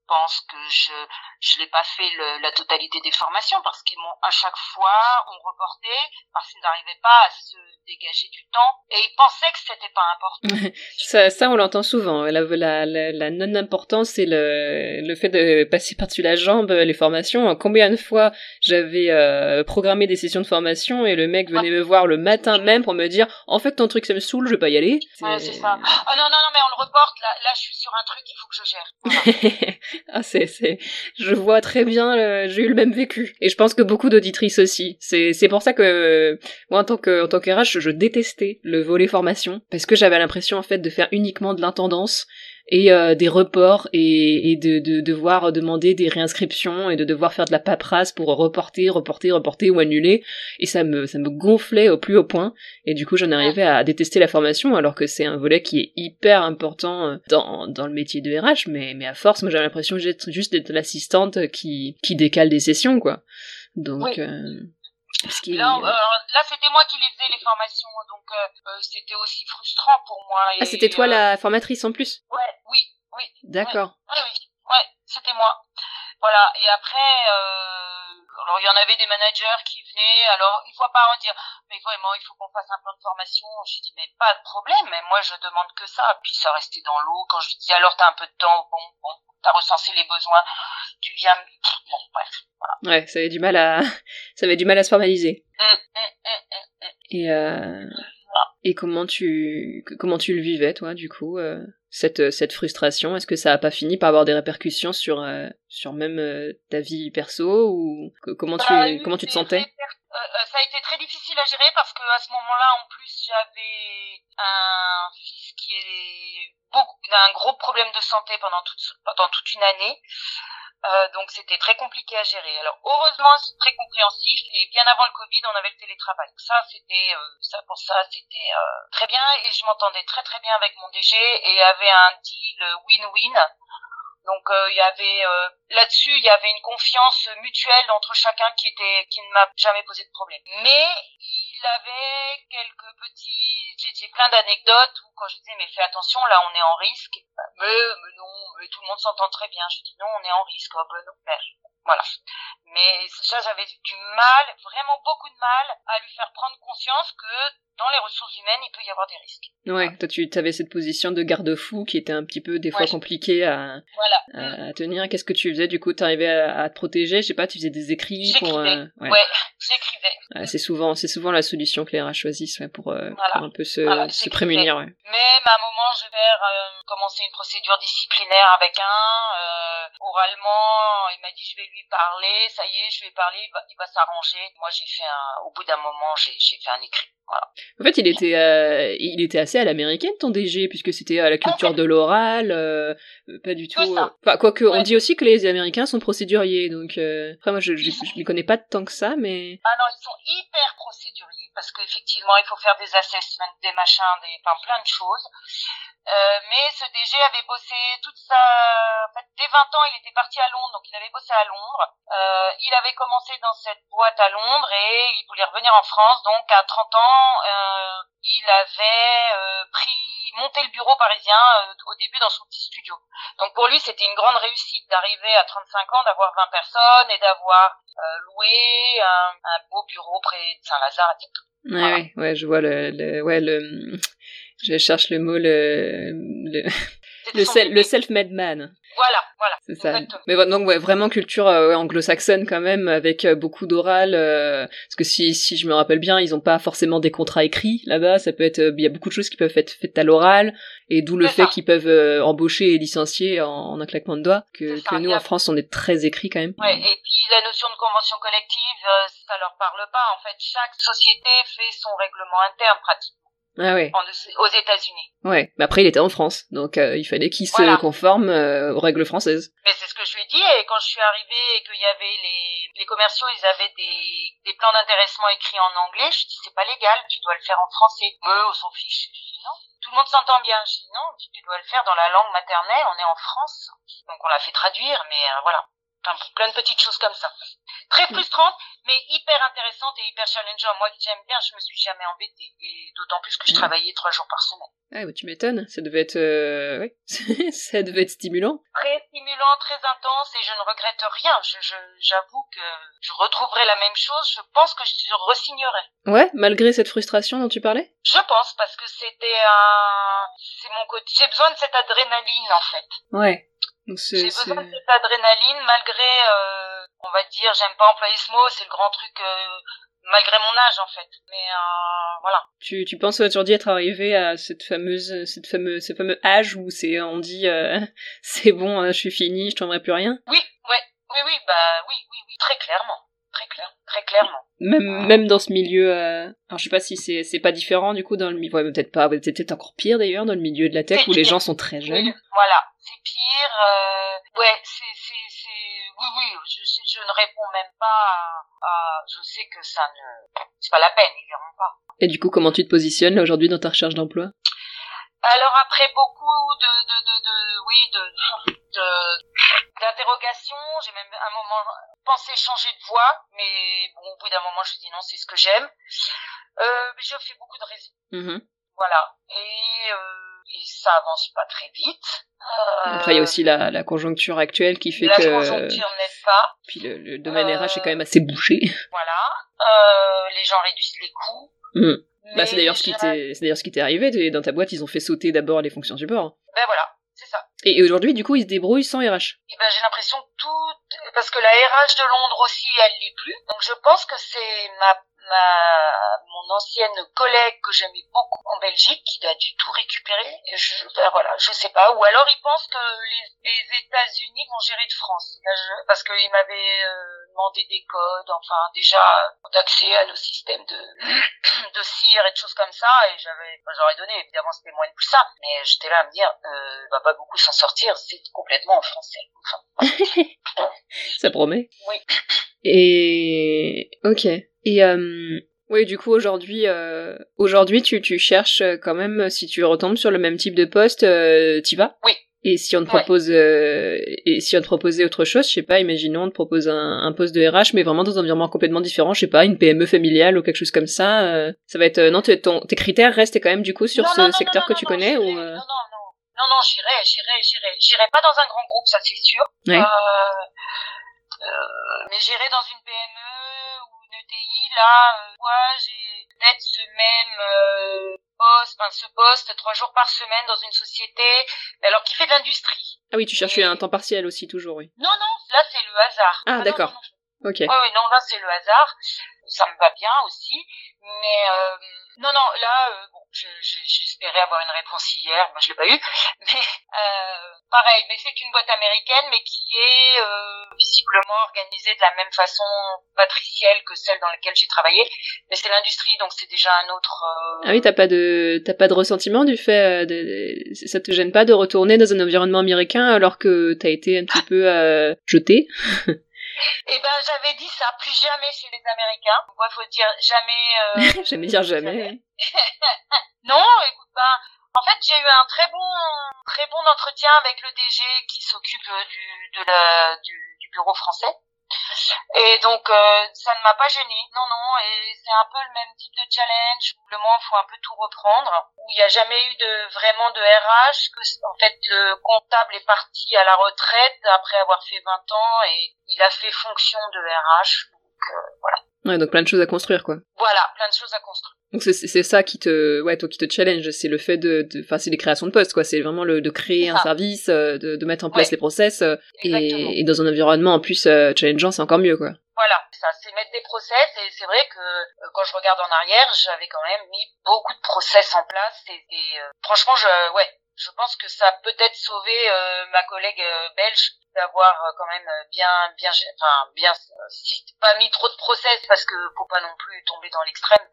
pense que je je n'ai pas fait le, la totalité des formations parce qu'ils m'ont à chaque fois on reportait parce qu'ils n'arrivaient pas à se dégager du temps et ils pensaient que c'était pas important. ça, ça on l'entend souvent. La, la, la, la non-importance et le, le fait de passer par-dessus la jambe les formations. Combien de fois j'avais euh, programmé des sessions de formation et le mec venait me voir le matin même pour me dire en fait ton truc ça me saoule, je pas y aller. Ouais, c'est ça. Oh non non non mais on le reporte là, là je suis sur un truc il faut que je gère. Voilà. ah c'est c'est je vois très bien j'ai eu le même vécu et je pense que beaucoup d'auditrices aussi. C'est c'est pour ça que moi en tant que en tant je détestais le volet formation parce que j'avais l'impression en fait de faire uniquement de l'intendance et euh, des reports et, et de, de, devoir demander des réinscriptions et de devoir faire de la paperasse pour reporter, reporter, reporter ou annuler. Et ça me ça me gonflait au plus haut point. Et du coup j'en arrivais à détester la formation alors que c'est un volet qui est hyper important euh, dans, dans le métier de RH mais mais à force moi j'ai l'impression juste d'être l'assistante qui qui décale des sessions quoi. Donc euh, Là, euh, là c'était moi qui les faisais les formations, donc euh, euh, c'était aussi frustrant pour moi. ah, c'était toi la formatrice en plus? Ouais, oui, oui. D'accord. Oui, oui, ouais, c'était moi. Voilà. Et après, alors il y en avait des managers qui venaient, alors une fois par an dire, mais vraiment, il faut qu'on fasse un plan de formation. J'ai dit, mais pas de problème, mais moi je demande que ça. Puis ça restait dans l'eau. Quand je lui dis, alors t'as un peu de temps, bon, bon, t'as recensé les besoins, tu viens, bon, bref. Voilà. Ouais, ça avait du mal à, ça avait du mal à se formaliser. Mmh, mmh, mmh, et euh... Et comment tu comment tu le vivais toi du coup euh, cette cette frustration? Est-ce que ça a pas fini par avoir des répercussions sur euh, sur même euh, ta vie perso ou comment tu bah, comment tu te sentais? euh, Ça a été très difficile à gérer parce que à ce moment-là en plus j'avais un fils qui est beaucoup un gros problème de santé pendant toute pendant toute une année. Euh, donc c'était très compliqué à gérer. Alors heureusement c'est très compréhensif et bien avant le Covid on avait le télétravail. Ça c'était euh, ça pour ça c'était euh, très bien et je m'entendais très très bien avec mon DG et avait un deal win-win. Donc il y avait là-dessus il y avait une confiance mutuelle entre chacun qui était qui ne m'a jamais posé de problème. Mais avait quelques petits j'ai plein d'anecdotes où quand je disais mais fais attention là on est en risque. Mais, mais non mais tout le monde s'entend très bien. Je dis non on est en risque. Oh ben non mais voilà mais ça j'avais du mal vraiment beaucoup de mal à lui faire prendre conscience que dans les ressources humaines, il peut y avoir des risques. Ouais, toi tu avais cette position de garde-fou qui était un petit peu des fois compliquée à, voilà. à, tenir. Qu'est-ce que tu faisais du coup? Tu arrivais à, à, te protéger? Je sais pas, tu faisais des écrits pour. Euh, ouais. ouais j'écrivais. Ouais, c'est souvent, c'est souvent la solution que les RH choisissent ouais, pour, euh, pour, un peu se, se prémunir. Ouais. Même à un moment, je vais euh, commencer une procédure disciplinaire avec un. Euh, oralement, il m'a dit je vais lui parler. Ça y est, je vais parler. Il va, va s'arranger. Moi, j'ai fait un. Au bout d'un moment, j'ai fait un écrit. Voilà. En fait, il était, euh, il était assez à l'américaine ton DG puisque c'était à la culture de l'oral, euh, pas du tout. Euh, enfin, quoique, ouais. on dit aussi que les Américains sont procéduriers, donc euh, après moi je, je, les connais pas tant que ça, mais. Ah non, ils sont hyper procéduriers parce qu'effectivement il faut faire des assessments, des machins, des, enfin plein de choses. Euh, mais ce DG avait bossé toute sa... En fait, dès 20 ans, il était parti à Londres, donc il avait bossé à Londres. Euh, il avait commencé dans cette boîte à Londres et il voulait revenir en France. Donc à 30 ans, euh, il avait euh, pris, monté le bureau parisien euh, au début dans son petit studio. Donc pour lui, c'était une grande réussite d'arriver à 35 ans, d'avoir 20 personnes et d'avoir loué un, un, beau bureau près de Saint-Lazare, etc. Ouais, voilà. ouais, ouais, je vois le, le, ouais, le, je cherche le mot, le, le, le, le self-made man. Voilà, voilà. C'est ça. Mais donc ouais, vraiment culture euh, anglo-saxonne quand même, avec euh, beaucoup d'oral. Euh, parce que si, si je me rappelle bien, ils ont pas forcément des contrats écrits là-bas. Ça peut être, il y a beaucoup de choses qui peuvent être faites à l'oral, et d'où le fait qu'ils peuvent embaucher et licencier en, en, un claquement de doigts. Que, que nous en France, on est très écrit quand même. Ouais. Et puis la notion de convention collective, ça leur parle pas. En fait, chaque société fait son règlement interne pratiquement. Ah ouais. En, aux États-Unis. Ouais, mais après il était en France, donc euh, il fallait qu'il voilà. se conforme euh, aux règles françaises. Mais c'est ce que je lui ai dit, et quand je suis arrivée et qu'il y avait les, les commerciaux, ils avaient des, des plans d'intéressement écrits en anglais, je dis c'est pas légal, tu dois le faire en français. Mais on s'en fiche. Je dis non. Tout le monde s'entend bien. Je dis non, tu dois le faire dans la langue maternelle, on est en France. Donc on l'a fait traduire, mais euh, voilà. Enfin, plein de petites choses comme ça. Très frustrante, mais hyper intéressante et hyper challengeante. Moi, j'aime bien, je me suis jamais embêtée. Et d'autant plus que je travaillais trois jours par semaine. Ah, tu m'étonnes, ça devait être, euh, ouais, ça devait être stimulant. Très stimulant, très intense, et je ne regrette rien. Je, j'avoue que je retrouverai la même chose. Je pense que je re-signerai. Ouais, malgré cette frustration dont tu parlais? Je pense parce que c'était un, c'est mon côté. J'ai besoin de cette adrénaline en fait. Ouais. J'ai besoin de cette adrénaline malgré, euh, on va dire, j'aime pas employer ce mot, c'est le grand truc euh, malgré mon âge en fait. Mais euh, voilà. Tu, tu penses aujourd'hui être arrivé à cette fameuse, cette fameuse, ce fameux âge où c'est, on dit, euh, c'est bon, je suis fini, je t'enverrai plus rien? Oui, ouais, oui, oui, bah oui, oui, oui, très clairement, très clair, très clairement. Même, même dans ce milieu, euh... alors je sais pas si c'est, c'est pas différent du coup dans le milieu, ouais, peut-être pas, peut-être encore pire d'ailleurs dans le milieu de la tech où les gens sont très jeunes. voilà, c'est pire. Ouais, c'est, oui, oui, je, je ne réponds même pas à, je sais que ça ne, c'est pas la peine, ils verront pas. Et du coup, comment tu te positionnes aujourd'hui dans ta recherche d'emploi? Alors après beaucoup de, de, de, de oui, de, de d'interrogation, j'ai même un moment pensé changer de voie, mais bon, au bout d'un moment, je dis non, c'est ce que j'aime. Euh, je fais beaucoup de raisons. Mmh. Voilà. Et, euh, et ça avance pas très vite. Euh, Après, il y a aussi la, la, conjoncture actuelle qui fait la que. La conjoncture n'aide pas. Puis le, le domaine RH est quand même assez bouché. Voilà. Euh, les gens réduisent les coûts. Mmh. Bah, c'est d'ailleurs ce qui t'est, d'ailleurs ce qui t'est arrivé. Dans ta boîte, ils ont fait sauter d'abord les fonctions support. Ben voilà, c'est ça. Et aujourd'hui, du coup, ils se débrouillent sans RH. Et ben, j'ai l'impression que tout, parce que la RH de Londres aussi, elle l'est plus. Donc, je pense que c'est ma ma mon ancienne collègue que j'aimais beaucoup en Belgique qui a dû tout récupérer je ben voilà je sais pas. Ou alors ils pensent que les, États-Unis vont gérer de France. Je, parce qu'ils m'avaient euh, demandé des codes enfin déjà d'accès à nos systèmes de de cire et de choses comme ça et j'avais ben, j'aurais donné évidemment c'était moins de plus ça mais j'étais là à me dire euh, va pas beaucoup s'en sortir c'est complètement en français. Enfin, ça promet. Oui. Et ok. Et euh, oui, du coup aujourd'hui, euh, aujourd'hui tu, tu cherches euh, quand même si tu retombes sur le même type de poste, euh, t'y vas? Oui. Et si on te propose, ouais. euh, et si on te proposait autre chose, je sais pas, imaginons on te propose un, un, poste de RH, mais vraiment dans un environnement complètement différent, je sais pas, une PME familiale ou quelque chose comme ça, euh, ça va être non, ton, tes critères restent quand même du coup sur non, ce non, secteur non, que tu connais ou non non non non non j'irai j'irai j'irai j'irai pas dans un grand groupe ça c'est sûr ouais. mais j'irai dans une PME ETI, là, euh, moi, j'ai peut-être ce même euh, poste, enfin ce poste trois jours par semaine dans une société, alors qui fait de l'industrie. Ah oui, tu cherches Et... un temps partiel aussi, toujours, oui. Non, non, là c'est le hasard. Ah, ah d'accord. Ok. Oh, oui, non, là c'est le hasard. Ça me va bien aussi, mais euh, non, non, là, euh, bon, j'espérais avoir une réponse hier, moi je l'ai pas eu, mais euh, pareil, mais c'est une boîte américaine, mais qui est euh, visiblement organisée de la même façon patricielle que celle dans laquelle j'ai travaillé, mais c'est l'industrie, donc c'est déjà un autre. Ah oui, t'as pas de t'as pas de ressentiment du fait, de, de, ça te gêne pas de retourner dans un environnement américain alors que t'as été un petit peu jeté? Eh ben, j'avais dit ça, plus jamais chez les Américains. Moi, faut dire jamais. Euh, jamais dire jamais. jamais. non, écoute, ben, en fait, j'ai eu un très bon, très bon entretien avec le DG qui s'occupe du, de la, du, du bureau français. Et donc euh, ça ne m'a pas gêné. Non non, et c'est un peu le même type de challenge. Le moins faut un peu tout reprendre. Où il n'y a jamais eu de vraiment de RH. Que en fait le comptable est parti à la retraite après avoir fait 20 ans et il a fait fonction de RH. Donc euh, voilà. Ouais, donc plein de choses à construire quoi. Voilà, plein de choses à construire. Donc c'est ça qui te ouais toi qui te challenge, c'est le fait de enfin c'est les créations de postes quoi, c'est vraiment le de créer un service, euh, de, de mettre en place ouais. les process euh, et, et, dans un environnement en plus euh, challengeant, c'est encore mieux quoi. Voilà, ça c'est mettre des process et c'est vrai que euh, quand je regarde en arrière, j'avais quand même mis beaucoup de process en place et, et euh, franchement je ouais, je pense que ça a peut-être sauvé ma collègue belge d'avoir quand même bien bien enfin bien si pas mis trop de process parce que faut pas non plus tomber dans l'extrême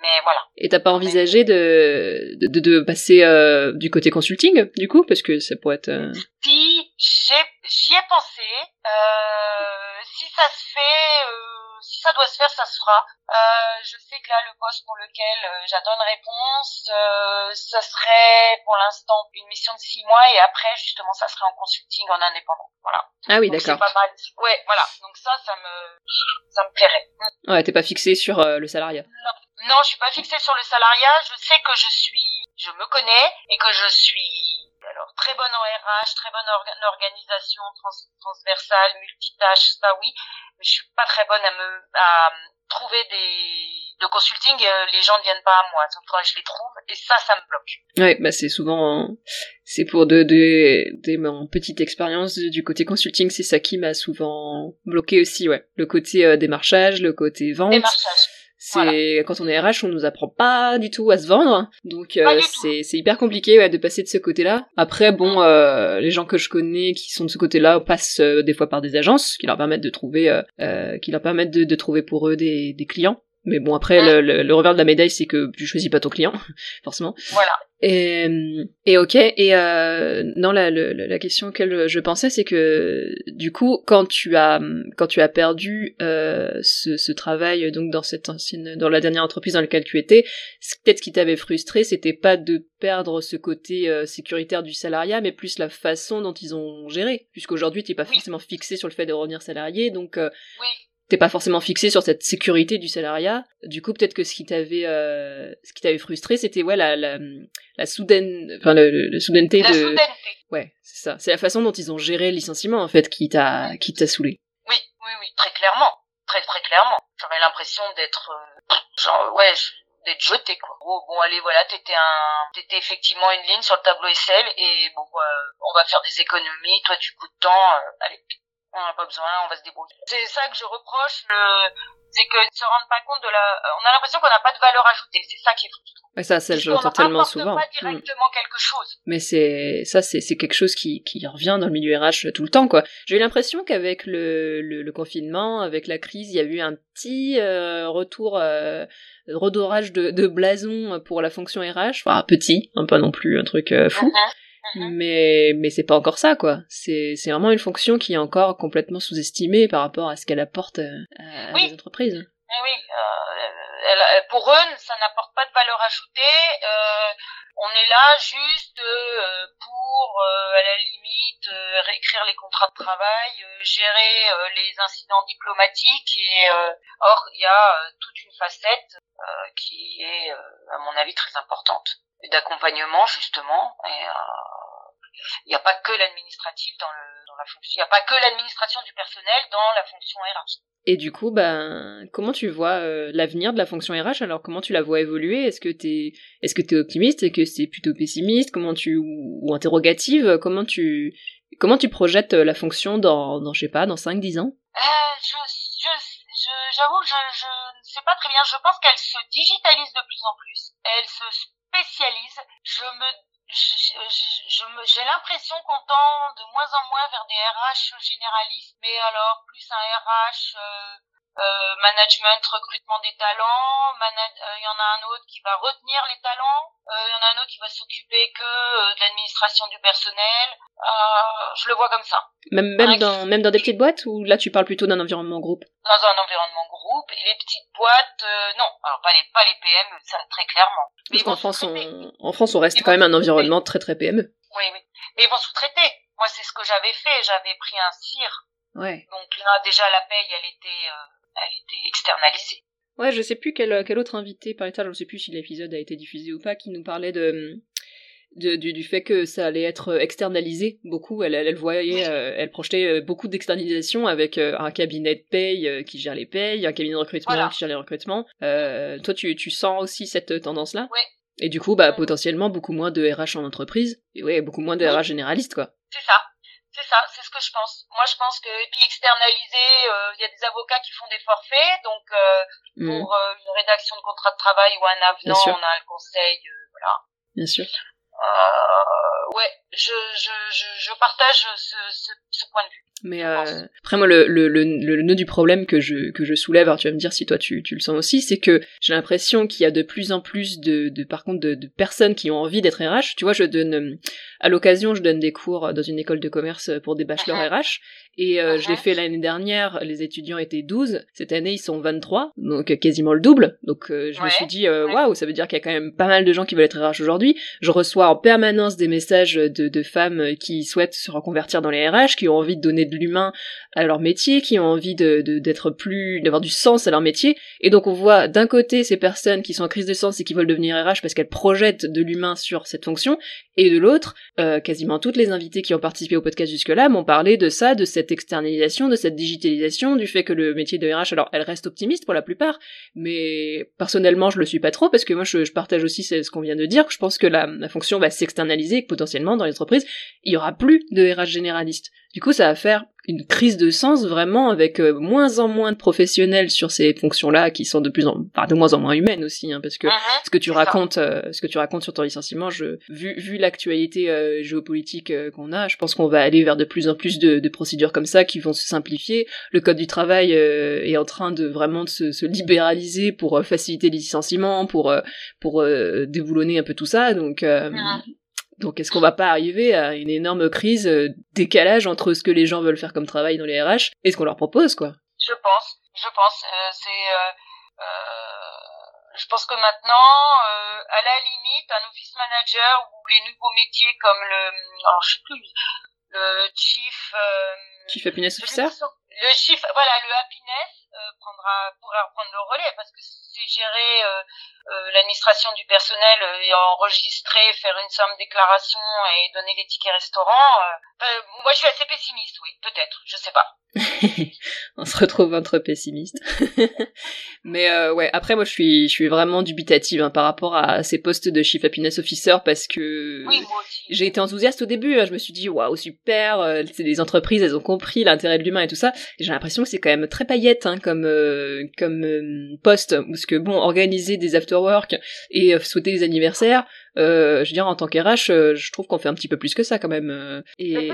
mais voilà. Et t'as pas envisagé de, de, de passer euh, du côté consulting, du coup, parce que ça pourrait être... Euh... Si, j'y ai pensé. Euh, si ça se fait, euh, si ça doit se faire, ça se fera. Euh, je sais que là, le poste pour lequel j'attends une réponse, ça serait pour l'instant une mission de six mois et après, justement, ça serait en consulting en indépendant. Voilà. Ah oui, d'accord. C'est pas mal. Ouais, voilà. Donc ça, ça me, ça me plairait. Ouais, t'es pas fixé sur le salariat. Non. Non, je suis pas fixée sur le salariat. Je sais que je suis, je me connais et que je suis alors très bonne en RH, très bonne en organisation transversale, multitâche, ça oui, mais je suis pas très bonne à me à trouver des de consulting, euh, les gens ne viennent pas à moi, donc je les trouve et ça, ça me bloque. Ouais, bah c'est souvent, c'est pour de, de, de, mon petite expérience du côté consulting, c'est ça qui m'a souvent bloqué aussi, ouais. Le côté euh, démarchage, le côté vente. Démarchage. C'est quand on est RH, on nous apprend pas du tout à se vendre, donc euh, c'est c'est hyper compliqué ouais, de passer de ce côté-là. Après bon, euh, les gens que je connais qui sont de ce côté-là passent euh, des fois par des agences qui leur permettent de trouver, qui leur permettent de, de trouver pour eux des, des clients. Mais bon, après, le, le, revers de la médaille, c'est que tu choisis pas ton client, forcément. Voilà. Et, et ok. Et euh, non, la, la, la question auquel je pensais, c'est que du coup, quand tu as quand tu as perdu euh, ce, ce travail, donc dans cette ancienne, dans la dernière entreprise dans laquelle tu étais, peut-être ce qui t'avait frustré, c'était pas de perdre ce côté euh, sécuritaire du salariat, mais plus la façon dont ils ont géré. Puisqu'aujourd'hui, t'es pas forcément fixé sur le fait de revenir salarié, donc. Euh, oui t'es pas forcément fixé sur cette sécurité du salariat. Du coup, peut-être que ce qui t'avait, euh, ce qui t'avait frustré, c'était ouais la la, la soudaine, enfin le, le soudaineté la de. Soudaineté. Ouais, c'est ça. C'est la façon dont ils ont géré le licenciement en fait qui t'a qui t'a saoulé. Oui, oui, oui, très clairement, très très clairement. J'avais l'impression d'être, euh, genre ouais. d'être jeté quoi. Oh, bon allez voilà, t'étais un t'étais effectivement une ligne sur le tableau Excel et bon euh, on va faire des économies, toi tu coûtes tant, euh, allez on n'a pas besoin, on va se débrouiller. C'est ça que je reproche, c'est qu'ils ne se rendent pas compte de la. On a l'impression qu'on n'a pas de valeur ajoutée. C'est ça qui est frustrant. Ouais, ça, ça, je l'entends tellement souvent. pas directement mmh. quelque chose. Mais c'est ça, c'est c'est quelque chose qui qui revient dans le milieu RH tout le temps, quoi. J'ai eu l'impression qu'avec le, le, le confinement, avec la crise, il y a eu un petit euh, retour. Euh, redorage de, de blason pour la fonction RH, enfin petit, hein, pas non plus un truc euh, fou, mm-hmm. Mhm. Mais mais c'est pas encore ça quoi. C'est c'est vraiment une fonction qui est encore complètement sous-estimée par rapport à ce qu'elle apporte euh, à, oui. les entreprises. Oui, euh, pour eux, ça n'apporte pas de valeur ajoutée. Euh, on est là juste euh, pour, euh, à la limite, réécrire les contrats de travail, gérer les incidents diplomatiques. Et or, il y a toute une facette qui est, à mon avis, très importante d'accompagnement justement. Et il n'y a pas que l'administratif dans, le, dans la fonction, il n'y a pas que l'administration du personnel dans la fonction RH. Et du coup, ben, comment tu vois euh, l'avenir de la fonction RH Alors, comment tu la vois évoluer? Est-ce que t'es, est-ce que t'es optimiste? Est-ce que c'est plutôt pessimiste? Comment tu ou, interrogative? Comment tu, comment tu projettes la fonction dans, dans je sais pas, dans 5-10 ans? Euh, je, je, j'avoue, je, je ne sais pas très bien. Je pense qu'elle se digitalise de plus en plus. Elle se spécialise. Je me j'ai l'impression qu'on tend de moins en moins vers des RH généralistes, mais alors plus un RH euh, euh, management, recrutement des talents. Euh, il y en a un autre qui va retenir les talents. Euh, il y en a un autre qui va s'occuper que de l'administration du personnel. je le vois comme ça. Même, même, dans, même dans des petites boîtes ou là tu parles plutôt d'un environnement groupe? Dans un environnement groupe. Et les petites boîtes, non. Alors pas les, pas les PM, ça très clairement. Parce qu'en France, on, en France, on reste quand même un environnement très très PME. Oui, oui. Mais ils vont sous-traiter. Moi, c'est ce que j'avais fait. J'avais pris un cire. Ouais. Donc là, déjà, la paye, elle était elle était externalisée. Ouais, je sais plus quel, quel autre invité parlait ça, je ne sais plus si l'épisode a été diffusé ou pas, qui nous parlait de, de du, du, fait que ça allait être externalisé beaucoup. Elle, elle, voyait, euh, elle projetait euh, beaucoup d'externalisation avec euh, un cabinet de paye qui gère les payes, un cabinet de recrutement qui gère les recrutements. toi, tu, tu sens aussi cette tendance-là Oui. Et du coup, bah, potentiellement beaucoup moins de RH en entreprise, et ouais, beaucoup moins de RH généralistes, quoi. C'est ça. C'est ça, c'est ce que je pense. Moi, je pense que et puis externaliser, euh, il y a des avocats qui font des forfaits, donc euh, mmh. pour euh, une rédaction de contrat de travail ou un avenant, on a le conseil, voilà. Bien sûr. Ouais, je, je, je, je partage ce, ce, ce, point de vue. Mais euh, après moi le, le, le, le, nœud du problème que je, que je soulève, alors tu vas me dire si toi tu, tu le sens aussi, c'est que j'ai l'impression qu'il y a de plus en plus de, de par contre de, de personnes qui ont envie d'être RH. Tu vois, je donne à l'occasion, je donne des cours dans une école de commerce pour des bachelors RH, Et euh, je l'ai fait l'année dernière, les étudiants étaient 12, cette année ils sont 23, donc quasiment le double. Donc je me suis dit, waouh, ça veut dire qu'il y a quand même pas mal de gens qui veulent être RH aujourd'hui. Je reçois en permanence des messages de, de femmes qui souhaitent se reconvertir dans les RH, qui ont envie de donner de l'humain à leur métier, qui ont envie de d'être plus, d'avoir du sens à leur métier. Et donc on voit d'un côté ces personnes qui sont en crise de sens et qui veulent devenir RH parce qu'elles projettent de l'humain sur cette fonction, et de l'autre, euh, quasiment toutes les invités qui ont participé au podcast jusque-là m'ont parlé de ça, de cette externalisation, de cette digitalisation, du fait que le métier de RH, alors elle reste optimiste pour la plupart, mais personnellement je le suis pas trop parce que moi je, partage aussi ce qu'on vient de dire, que je pense que la, la fonction va s'externaliser et que potentiellement dans les entreprises il y aura plus de RH généralistes. Du coup, ça va faire une crise de sens vraiment avec euh, moins en moins de professionnels sur ces fonctions-là qui sont de plus en, enfin, de moins en moins humaines aussi, hein, parce que uh-huh. ce que tu racontes, euh, ce que tu racontes sur ton licenciement, je, vu, vu l'actualité euh, géopolitique qu'on a, je pense qu'on va aller vers de plus en plus de, de, procédures comme ça qui vont se simplifier. Le code du travail est en train de vraiment de se, se libéraliser pour faciliter les licenciements, pour pour déboulonner un peu tout ça. Donc uh-huh. Donc est-ce qu'on va pas arriver à une énorme crise, euh, décalage entre ce que les gens veulent faire comme travail dans les RH et ce qu'on leur propose, quoi? Je pense, je pense. Euh, c'est, euh, je pense que maintenant, à la limite, un office manager ou les nouveaux métiers comme le, alors je sais plus, le chief. chief happiness officer? Le chief, voilà, le happiness prendra pourra reprendre le relais parce que c'est euh, l'administration du personnel euh, et enregistrer, faire une somme déclaration et donner les tickets restaurants. Euh, moi, je suis assez pessimiste, oui, peut-être, je sais pas. On se retrouve entre pessimistes. Mais euh, ouais, après moi je suis je suis vraiment dubitative hein, par rapport à ces postes de Chief Happiness Officer parce que j'ai été enthousiaste au début. Hein, je me suis dit waouh super, euh, c'est des entreprises, elles ont compris l'intérêt de l'humain et tout ça. J'ai l'impression que c'est quand même très paillette hein, comme euh, comme poste parce que bon organiser des after et souhaiter des anniversaires, euh, je veux dire, en tant qu'RH, euh, je trouve qu'on fait un petit peu plus que ça quand même. Euh. et,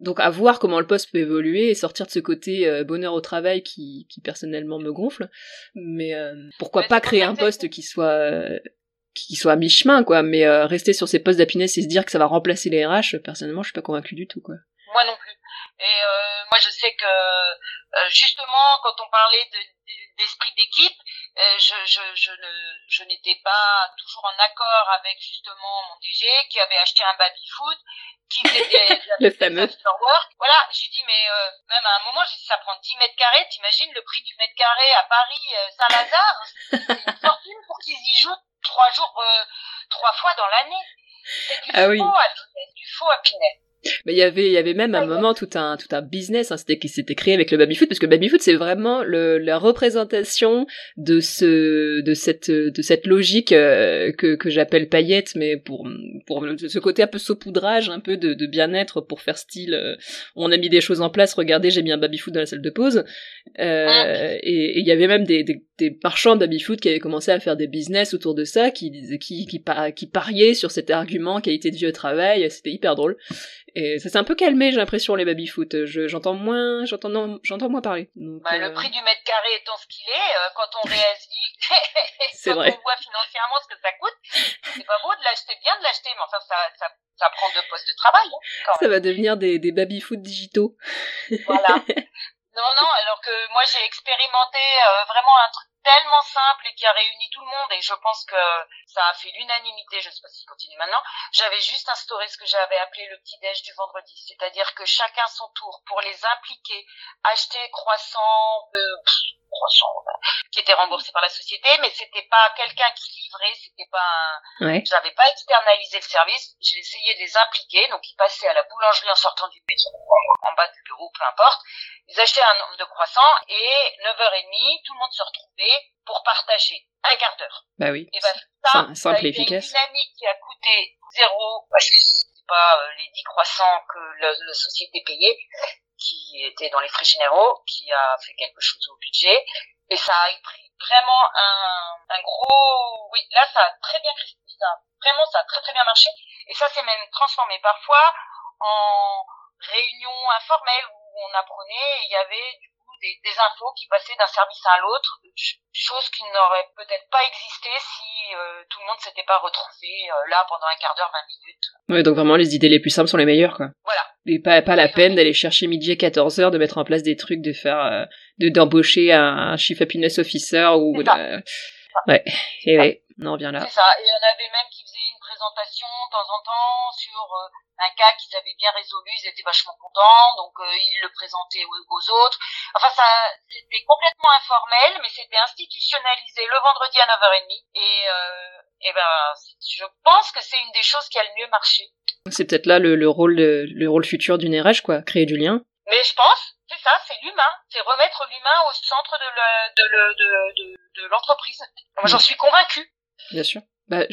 donc à voir comment le poste peut évoluer et sortir de ce côté bonheur au travail qui, qui personnellement me gonfle. Mais pourquoi pas créer un poste qui soit qui soit à mi-chemin, quoi. Mais rester sur ces postes d'happiness et se dire que ça va remplacer les RH, personnellement, je suis pas convaincu du tout, quoi. Moi non plus. Et moi, je sais que justement, quand on parlait d'esprit d'équipe, euh, je, je, je, ne, je n'étais pas toujours en accord avec justement mon DG qui avait acheté un baby food qui faisait le fameux work. Voilà, j'ai dit mais euh, même à un moment j'ai dit ça prend 10 mètres carrés, t'imagines le prix du mètre carré à Paris euh, Saint-Lazare, c'est une fortune pour qu'ils y jouent trois jours trois fois dans l'année. C'est du ah oui. du faux à Pinay. Mais il y avait, il y avait même un moment tout un, tout un business, hein, c'était qui s'était créé avec le baby food, parce que baby food c'est vraiment le, la représentation de ce, de cette, de cette logique euh, que, que j'appelle paillette, mais pour, pour ce côté un peu saupoudrage, un peu de, de bien-être pour faire style, euh, on a mis des choses en place, regardez, j'ai mis un baby food dans la salle de pause, euh, et il y avait même des, des, des marchands de baby food qui avaient commencé à faire des business autour de ça, qui, qui, qui, qui pariaient sur cet argument qualité de vie au travail, c'était hyper drôle. Et ça s'est un peu calmé, j'ai l'impression, les baby-foot. J'entends moins, j'entends, j'entends moins parler. bah, Le euh, prix du mètre carré étant ce qu'il est, euh, quand on réagit, quand vrai. on voit financièrement ce que ça coûte, c'est pas beau de l'acheter, bien de l'acheter, mais enfin, ça, ça, ça prend deux postes de travail. Hein, ça va devenir des, des baby-foot digitaux. voilà. Non, non, alors que moi j'ai expérimenté euh, vraiment un truc tellement simple et qui a réuni tout le monde et je pense que ça a fait l'unanimité, je sais pas s'il continue maintenant, j'avais juste instauré ce que j'avais appelé le petit déj du vendredi, c'est-à-dire que chacun son tour pour les impliquer, acheter croissant, euh, croissant qui était remboursé par la société, mais c'était pas quelqu'un qui livrait, c'était pas un... j'avais pas externalisé le service, j'ai essayé de les impliquer, donc ils passaient à la boulangerie en sortant du métro, en bas du bureau, peu importe, ils achetaient un nombre de croissants et 9h30, tout le monde se retrouvait pour partager un quart d'heure. Bah oui. Et ben, ça, simple et efficace. une dynamique qui a coûté zéro parce que c'est pas euh, les 10 croissants que la, société payait qui étaient dans les frais généraux qui a fait quelque chose au budget. Et ça a pris vraiment un, gros oui là ça a très bien ça vraiment ça a très très bien marché. Et ça s'est même transformé. Parfois en réunion informelle on apprenait et il y avait du des, des infos qui passaient d'un service à l'autre, chose qui n'aurait peut-être pas existé si euh, tout le monde s'était pas retrouvé euh, là pendant un quart d'heure, vingt minutes. Ouais, donc vraiment les idées les plus simples sont les meilleures quoi. Voilà. Et pas, pas la peine d'aller chercher midi à 14 heures, de mettre en place des trucs, de faire, euh, de, d'embaucher un, un chief happiness officer ou, ouais, et ouais, on en revient là. C'est ça. Et il y en avait même qui présentation de temps en temps sur euh, un cas qu'ils avaient bien résolu, ils étaient vachement contents, donc euh, ils le présentaient aux, autres. Enfin, ça, c'était complètement informel, mais c'était institutionnalisé le vendredi à 9h30. Et, euh, et ben, je pense que c'est une des choses qui a le mieux marché. C'est peut-être là le, le rôle, le rôle futur d'une RH, quoi, créer du lien. Mais je pense, c'est ça, c'est l'humain, c'est remettre l'humain au centre de l'entreprise. De, de, Moi, j'en suis convaincue. Bien sûr. Bah,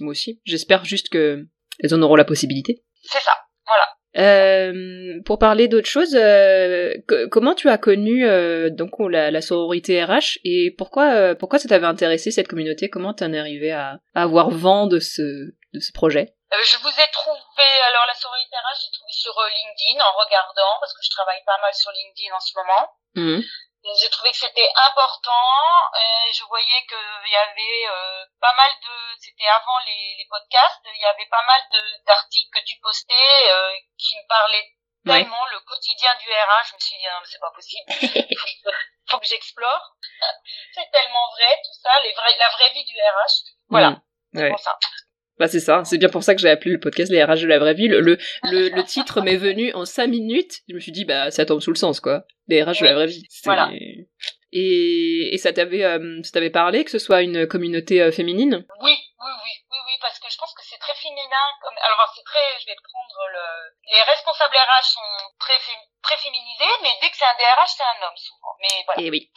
moi aussi. J'espère juste que elles en auront la possibilité. C'est ça, voilà. Euh, pour parler d'autre chose, euh, comment tu as connu euh, donc la, la, sororité RH et pourquoi euh, pourquoi ça t'avait intéressé cette communauté? Comment t'en es arrivé à, à, avoir vent de ce de ce projet? Euh, Je vous ai trouvé alors la sororité RH, j'ai trouvé sur LinkedIn en regardant parce que je travaille pas mal sur LinkedIn en ce moment. Mmh j'ai trouvé que c'était important. Et je voyais qu'il y avait euh, pas mal de, c'était avant les, les, podcasts, il y avait pas mal d'articles que tu postais euh, qui me parlaient tellement le quotidien du RH. Je me suis dit non mais c'est pas possible, faut que j'explore. c'est tellement vrai tout ça, les vrais, la vraie vie du RH. Voilà, mmh. c'est pour ça. Bah c'est ça, c'est bien pour ça que j'ai appelé le podcast Les RH de la vraie vie. Le, le, le, titre m'est venu en cinq minutes. Je me suis dit, bah ça tombe sous le sens, quoi. Les RH de la vraie vie. Voilà. Et, et ça t'avait euh, ça t'avait parlé que ce soit une communauté euh, féminine? Oui, oui, oui, oui, oui, parce que je pense que c'est très féminin. Comme... Alors c'est très, je vais prendre le... Les responsables RH sont très, très féminisés, mais dès que c'est un DRH, c'est un homme souvent. Mais voilà. Et eh oui.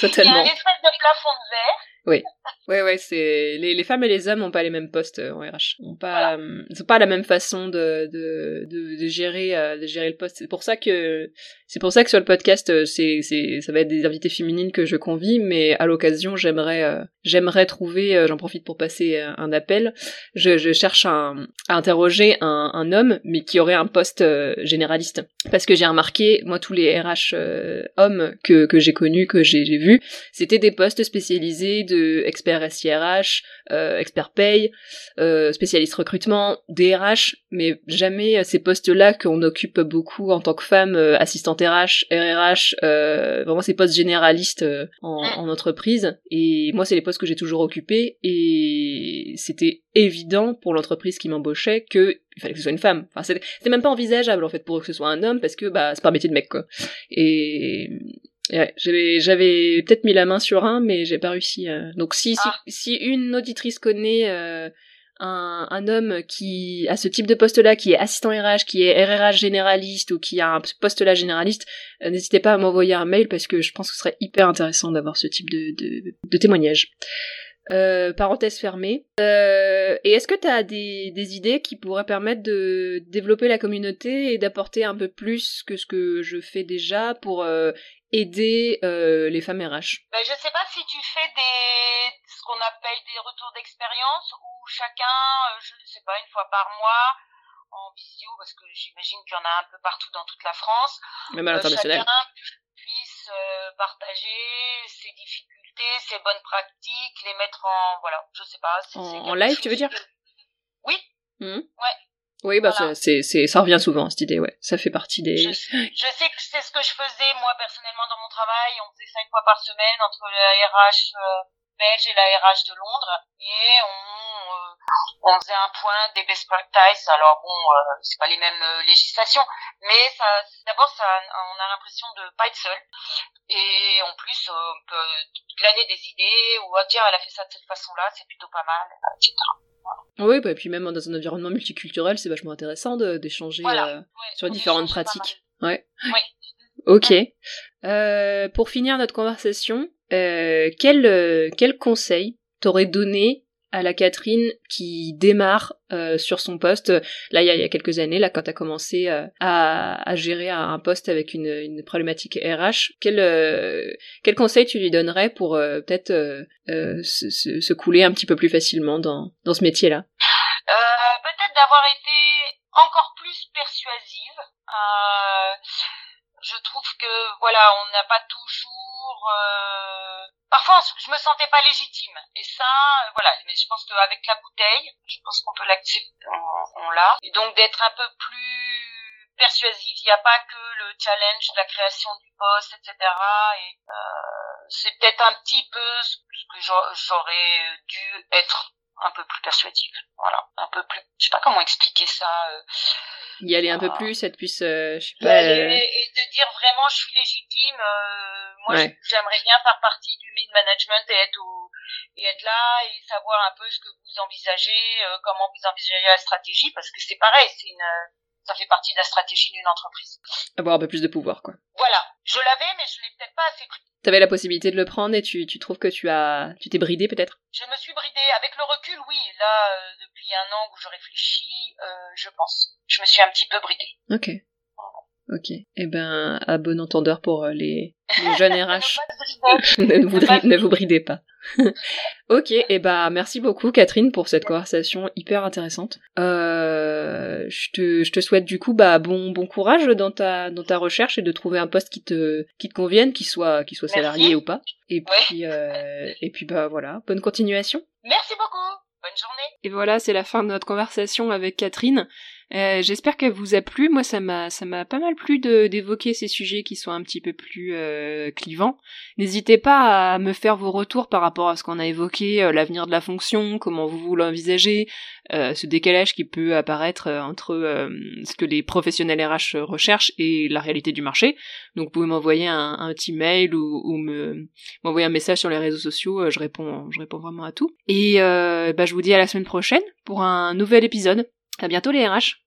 Totalement. Il y a une espèce de plafond de verre oui. Ouais, ouais, c'est les, les, femmes et les hommes n'ont pas les mêmes postes euh, en RH. Ont pas, euh, ils pas la même façon de de, de, de gérer euh, de gérer le poste. C'est pour ça que c'est pour ça que sur le podcast, c'est c'est ça va être des invités féminines que je convie, mais à l'occasion, j'aimerais j'aimerais trouver. J'en profite pour passer un appel. Je, je cherche à, à interroger un, un homme, mais qui aurait un poste généraliste, parce que j'ai remarqué, moi, tous les RH hommes que que j'ai connus, que j'ai vus, c'était des postes spécialisés de expert SIRH, euh, expert paye, euh, spécialiste recrutement, DRH, mais jamais ces postes-là qu'on occupe beaucoup en tant que femme, euh, assistante RH, RRH, euh, vraiment ces postes généralistes euh, en, en, entreprise. Et moi, c'est les postes que j'ai toujours occupés et c'était évident pour l'entreprise qui m'embauchait que il fallait que ce soit une femme. C'était même pas envisageable en fait pour que ce soit un homme parce que bah c'est pas un métier de mec quoi. Et Ouais, j'avais, j'avais peut-être mis la main sur un, mais j'ai pas réussi. Donc si, si, ah. si, une auditrice connaît euh, un, un, homme qui a ce type de poste-là, qui est assistant RH, qui est RRH généraliste ou qui a un poste-là généraliste, euh, n'hésitez pas à m'envoyer un mail parce que je pense que ce serait hyper intéressant d'avoir ce type de, de, de témoignage. Euh, parenthèse fermée. Euh, et est-ce que tu as des, des, idées qui pourraient permettre de développer la communauté et d'apporter un peu plus que ce que je fais déjà pour euh, aider euh, les femmes RH ben, Je ne sais pas si tu fais des ce qu'on appelle des retours d'expérience où chacun, euh, je ne sais pas, une fois par mois en visio, parce que j'imagine qu'il y en a un peu partout dans toute la France. Même à euh, chacun puisse partager ses difficultés, ses bonnes pratiques, les mettre en voilà, je sais pas. En, live, tu veux dire Oui. Mmh. Ouais. Oui, bah c'est, c'est, ça revient souvent cette idée, ouais. Ça fait partie des. Je, je sais que c'est ce que je faisais moi personnellement dans mon travail. On faisait cinq fois par semaine entre la RH euh, belge et la RH de Londres, et on, euh, on faisait un point des best practices. Alors bon, euh, c'est pas les mêmes législations, mais ça, d'abord, ça, on a l'impression de pas être seul, et en plus, on peut glaner des idées ou ah, tiens, elle a fait ça de cette façon-là, c'est plutôt pas mal, etc. Oui, bah, et puis même dans un environnement multiculturel, c'est vachement intéressant d'échanger euh, sur différentes pratiques. Ouais. Oui. Ok. Euh, pour finir notre conversation, euh, quel, quel conseil t'aurais donné à la Catherine qui démarre euh, sur son poste. Là, il y, a, quelques années, là, quand tu as commencé euh, à, gérer un poste avec une, problématique RH, quel, euh, quel conseil tu lui donnerais pour peut-être se, se, se, couler un petit peu plus facilement dans, dans ce métier-là? Peut-être d'avoir été encore plus persuasive. Je trouve que voilà, on n'a pas toujours. Euh, parfois, je me sentais pas légitime. Et ça, euh, voilà. Mais je pense qu'avec la bouteille, je pense qu'on peut l'accepter. On, l'a. Et donc d'être un peu plus persuasif. Il n'y a pas que le challenge de la création du poste, etc. Et euh, c'est peut-être un petit peu ce que j'aurais dû être un peu plus persuasif. Voilà, un peu plus. Je sais pas comment expliquer ça. Euh, y aller un peu plus, être plus, euh, je sais pas. Euh, et, de dire vraiment, je suis légitime. moi, j'aimerais bien faire partie du mid management et être au, et être là et savoir un peu ce que vous envisagez, comment vous envisagez la stratégie, parce que c'est pareil, c'est une ça fait partie de la stratégie d'une entreprise. Avoir un peu plus de pouvoir, quoi. Voilà. Je l'avais, mais je l'ai peut-être pas assez pris. T'avais la possibilité de le prendre et tu, tu trouves que tu as, tu t'es bridé peut-être? Je me suis bridé. Avec le recul, oui. Là, euh, depuis un an où je réfléchis, euh, je pense. Je me suis un petit peu bridé. Ok. Ok. Eh ben, à bon entendeur pour euh, les, les jeunes RH. ne, vous, ne vous bridez pas. ok, et eh bah merci beaucoup Catherine pour cette conversation hyper intéressante. Euh, je, te, je te souhaite du coup bah bon bon courage dans ta dans ta recherche et de trouver un poste qui te qui te convienne, qui soit qui soit salarié ou pas. Et puis euh, et puis bah voilà, bonne continuation. Merci beaucoup. Bonne journée. Et voilà, c'est la fin de notre conversation avec Catherine. Euh, j'espère qu'elle vous a plu. Moi, ça m'a, ça m'a pas mal plu d'évoquer ces sujets qui sont un petit peu plus euh, clivants. N'hésitez pas à me faire vos retours par rapport à ce qu'on a évoqué, euh, l'avenir de la fonction, comment vous, vous l'envisagez, ce décalage qui peut apparaître entre ce que les professionnels RH recherchent et la réalité du marché. Donc, vous pouvez m'envoyer un, un, petit mail ou, ou me m'envoyer un message sur les réseaux sociaux. je réponds, je réponds vraiment à tout. Et bah, je vous dis à la semaine prochaine pour un nouvel épisode. À bientôt les RH